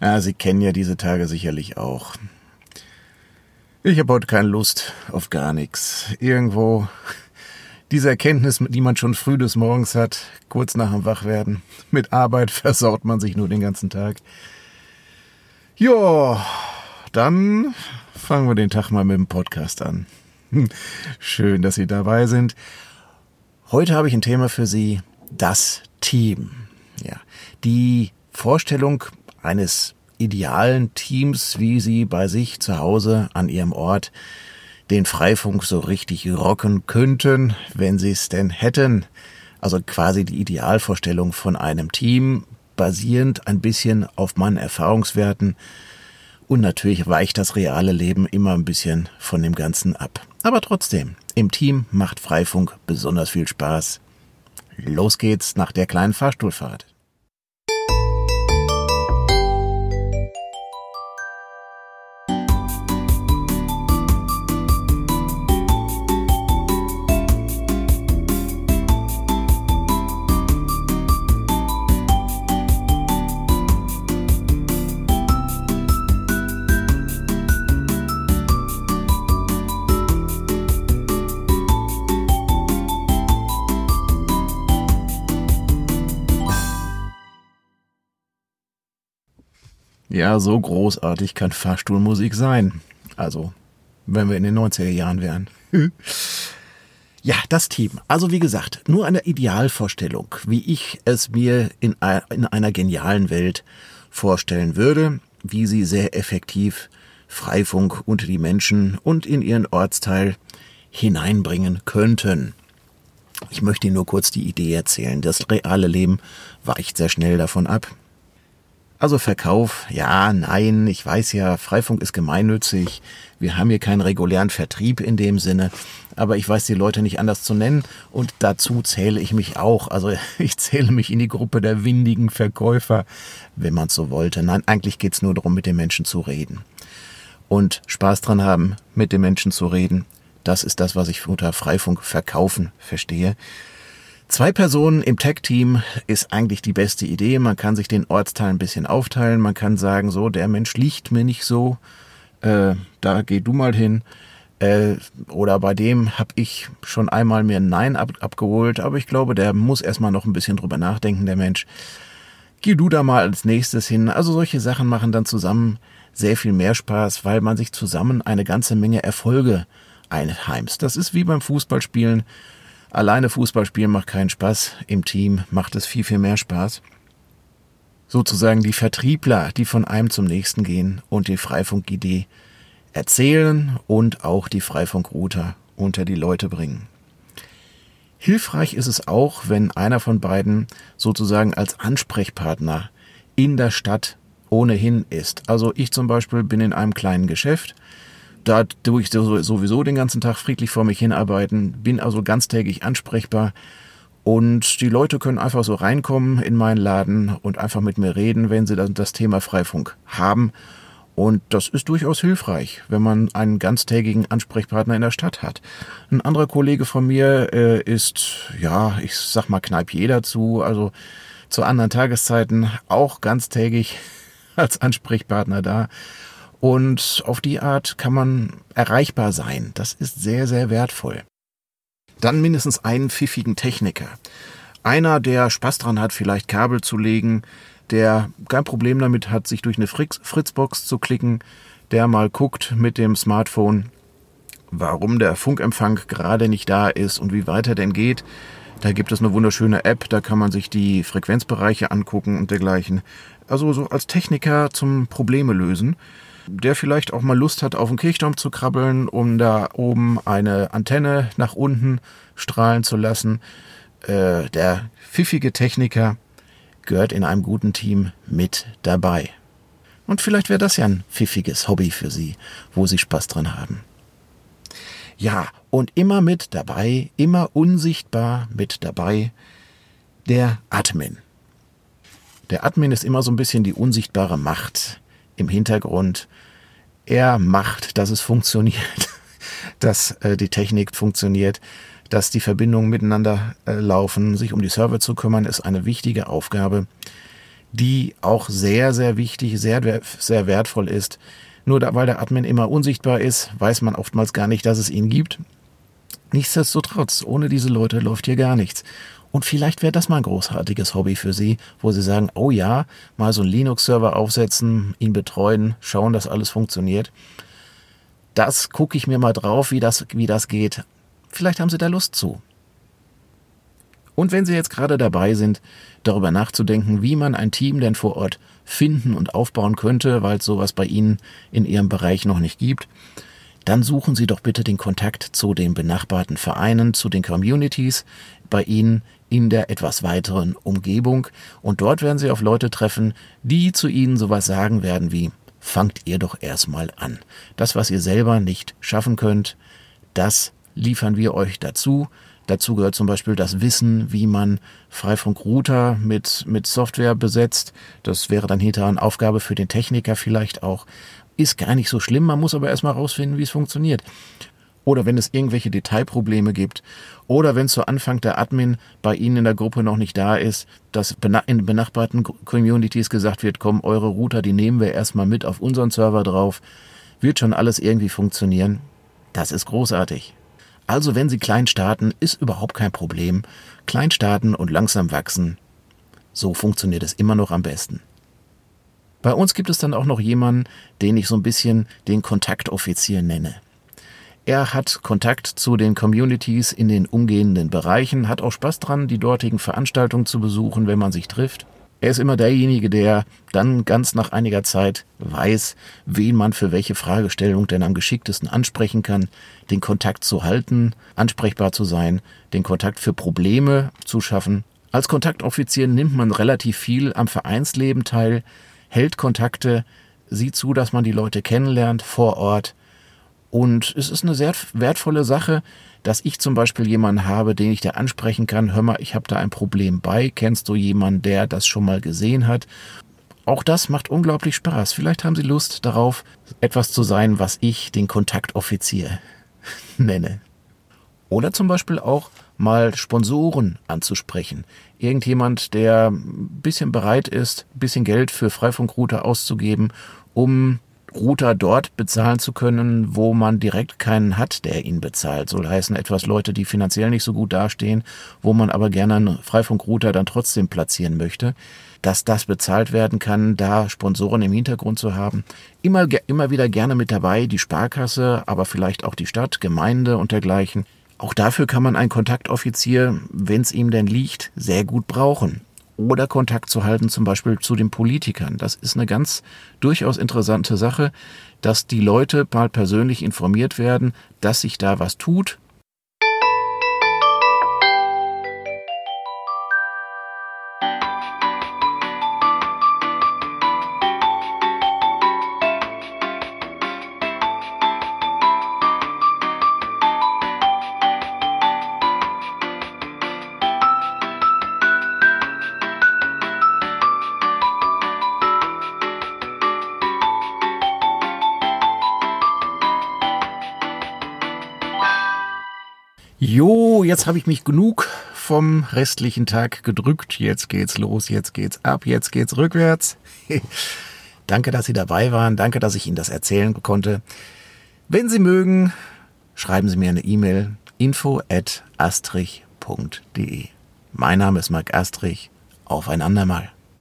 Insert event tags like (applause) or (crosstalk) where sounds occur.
Ja, Sie kennen ja diese Tage sicherlich auch. Ich habe heute keine Lust auf gar nichts. Irgendwo (laughs) diese Erkenntnis, die man schon früh des Morgens hat, kurz nach dem Wachwerden. (laughs) Mit Arbeit versaut man sich nur den ganzen Tag. Ja, dann fangen wir den Tag mal mit dem Podcast an. (laughs) Schön, dass Sie dabei sind. Heute habe ich ein Thema für Sie, das Team. Ja, die Vorstellung eines idealen Teams, wie sie bei sich zu Hause an ihrem Ort den Freifunk so richtig rocken könnten, wenn sie es denn hätten. Also quasi die Idealvorstellung von einem Team, basierend ein bisschen auf meinen Erfahrungswerten. Und natürlich weicht das reale Leben immer ein bisschen von dem Ganzen ab. Aber trotzdem, im Team macht Freifunk besonders viel Spaß. Los geht's nach der kleinen Fahrstuhlfahrt. Ja, so großartig kann Fahrstuhlmusik sein. Also, wenn wir in den 90er Jahren wären. (laughs) ja, das Team. Also wie gesagt, nur eine Idealvorstellung, wie ich es mir in, in einer genialen Welt vorstellen würde, wie sie sehr effektiv Freifunk unter die Menschen und in ihren Ortsteil hineinbringen könnten. Ich möchte Ihnen nur kurz die Idee erzählen. Das reale Leben weicht sehr schnell davon ab. Also Verkauf, ja, nein, ich weiß ja, Freifunk ist gemeinnützig. Wir haben hier keinen regulären Vertrieb in dem Sinne, aber ich weiß die Leute nicht anders zu nennen und dazu zähle ich mich auch. Also (laughs) ich zähle mich in die Gruppe der windigen Verkäufer, wenn man es so wollte. Nein, eigentlich geht's nur darum, mit den Menschen zu reden. Und Spaß dran haben, mit den Menschen zu reden. Das ist das, was ich unter Freifunk verkaufen verstehe. Zwei Personen im Tech-Team ist eigentlich die beste Idee. Man kann sich den Ortsteil ein bisschen aufteilen. Man kann sagen, so, der Mensch liegt mir nicht so. Äh, da geh du mal hin. Äh, oder bei dem habe ich schon einmal mir ein Nein ab, abgeholt. Aber ich glaube, der muss erstmal noch ein bisschen drüber nachdenken, der Mensch. Geh du da mal als nächstes hin. Also solche Sachen machen dann zusammen sehr viel mehr Spaß, weil man sich zusammen eine ganze Menge Erfolge einheimst. Das ist wie beim Fußballspielen. Alleine Fußball spielen macht keinen Spaß, im Team macht es viel, viel mehr Spaß. Sozusagen die Vertriebler, die von einem zum nächsten gehen und die Freifunk-Idee erzählen und auch die Freifunkrouter unter die Leute bringen. Hilfreich ist es auch, wenn einer von beiden sozusagen als Ansprechpartner in der Stadt ohnehin ist. Also ich zum Beispiel bin in einem kleinen Geschäft da tue ich sowieso den ganzen Tag friedlich vor mich hinarbeiten, bin also ganztägig ansprechbar. Und die Leute können einfach so reinkommen in meinen Laden und einfach mit mir reden, wenn sie das Thema Freifunk haben. Und das ist durchaus hilfreich, wenn man einen ganztägigen Ansprechpartner in der Stadt hat. Ein anderer Kollege von mir äh, ist, ja, ich sag mal Kneipier dazu, also zu anderen Tageszeiten auch ganztägig (laughs) als Ansprechpartner da. Und auf die Art kann man erreichbar sein. Das ist sehr, sehr wertvoll. Dann mindestens einen pfiffigen Techniker. Einer, der Spaß dran hat, vielleicht Kabel zu legen, der kein Problem damit hat, sich durch eine Fritzbox zu klicken, der mal guckt mit dem Smartphone, warum der Funkempfang gerade nicht da ist und wie weit er denn geht. Da gibt es eine wunderschöne App, da kann man sich die Frequenzbereiche angucken und dergleichen. Also so als Techniker zum Probleme lösen der vielleicht auch mal Lust hat, auf den Kirchturm zu krabbeln, um da oben eine Antenne nach unten strahlen zu lassen. Äh, der pfiffige Techniker gehört in einem guten Team mit dabei. Und vielleicht wäre das ja ein pfiffiges Hobby für Sie, wo Sie Spaß dran haben. Ja, und immer mit dabei, immer unsichtbar mit dabei, der Admin. Der Admin ist immer so ein bisschen die unsichtbare Macht im Hintergrund. Er macht, dass es funktioniert, (laughs) dass äh, die Technik funktioniert, dass die Verbindungen miteinander äh, laufen. Sich um die Server zu kümmern, ist eine wichtige Aufgabe. die auch sehr, sehr wichtig, sehr, sehr wertvoll ist. Nur da, weil der Admin immer unsichtbar ist, weiß man oftmals gar nicht, dass es ihn gibt. Nichtsdestotrotz, ohne diese Leute läuft hier gar nichts. Und vielleicht wäre das mal ein großartiges Hobby für Sie, wo Sie sagen, oh ja, mal so einen Linux-Server aufsetzen, ihn betreuen, schauen, dass alles funktioniert. Das gucke ich mir mal drauf, wie das, wie das geht. Vielleicht haben Sie da Lust zu. Und wenn Sie jetzt gerade dabei sind, darüber nachzudenken, wie man ein Team denn vor Ort finden und aufbauen könnte, weil es sowas bei Ihnen in Ihrem Bereich noch nicht gibt, dann suchen Sie doch bitte den Kontakt zu den benachbarten Vereinen, zu den Communities bei Ihnen in der etwas weiteren Umgebung und dort werden Sie auf Leute treffen, die zu Ihnen sowas sagen werden wie fangt ihr doch erstmal an. Das, was ihr selber nicht schaffen könnt, das liefern wir euch dazu. Dazu gehört zum Beispiel das Wissen, wie man Freifunkrouter mit, mit Software besetzt. Das wäre dann hinterher eine Aufgabe für den Techniker vielleicht auch. Ist gar nicht so schlimm, man muss aber erstmal rausfinden, wie es funktioniert. Oder wenn es irgendwelche Detailprobleme gibt. Oder wenn zu Anfang der Admin bei Ihnen in der Gruppe noch nicht da ist, dass in benachbarten Communities gesagt wird, komm, eure Router, die nehmen wir erstmal mit auf unseren Server drauf. Wird schon alles irgendwie funktionieren. Das ist großartig. Also wenn Sie klein starten, ist überhaupt kein Problem. Klein starten und langsam wachsen. So funktioniert es immer noch am besten. Bei uns gibt es dann auch noch jemanden, den ich so ein bisschen den Kontaktoffizier nenne. Er hat Kontakt zu den Communities in den umgehenden Bereichen, hat auch Spaß dran, die dortigen Veranstaltungen zu besuchen, wenn man sich trifft. Er ist immer derjenige, der dann ganz nach einiger Zeit weiß, wen man für welche Fragestellung denn am geschicktesten ansprechen kann, den Kontakt zu halten, ansprechbar zu sein, den Kontakt für Probleme zu schaffen. Als Kontaktoffizier nimmt man relativ viel am Vereinsleben teil, hält Kontakte, sieht zu, dass man die Leute kennenlernt vor Ort, und es ist eine sehr wertvolle Sache, dass ich zum Beispiel jemanden habe, den ich da ansprechen kann. Hör mal, ich habe da ein Problem bei. Kennst du jemanden, der das schon mal gesehen hat? Auch das macht unglaublich Spaß. Vielleicht haben Sie Lust darauf, etwas zu sein, was ich den Kontaktoffizier (laughs) nenne. Oder zum Beispiel auch mal Sponsoren anzusprechen. Irgendjemand, der ein bisschen bereit ist, ein bisschen Geld für Freifunkrouter auszugeben, um Router dort bezahlen zu können, wo man direkt keinen hat, der ihn bezahlt. Soll heißen, etwas Leute, die finanziell nicht so gut dastehen, wo man aber gerne einen Freifunkrouter dann trotzdem platzieren möchte. Dass das bezahlt werden kann, da Sponsoren im Hintergrund zu haben. Immer, immer wieder gerne mit dabei, die Sparkasse, aber vielleicht auch die Stadt, Gemeinde und dergleichen. Auch dafür kann man einen Kontaktoffizier, wenn es ihm denn liegt, sehr gut brauchen oder Kontakt zu halten, zum Beispiel zu den Politikern. Das ist eine ganz durchaus interessante Sache, dass die Leute mal persönlich informiert werden, dass sich da was tut, Jo, jetzt habe ich mich genug vom restlichen Tag gedrückt. Jetzt geht's los, jetzt geht's ab, jetzt geht's rückwärts. (laughs) Danke, dass Sie dabei waren. Danke, dass ich Ihnen das erzählen konnte. Wenn Sie mögen, schreiben Sie mir eine E-Mail info at astrich.de. Mein Name ist Marc Astrich. Auf ein andermal.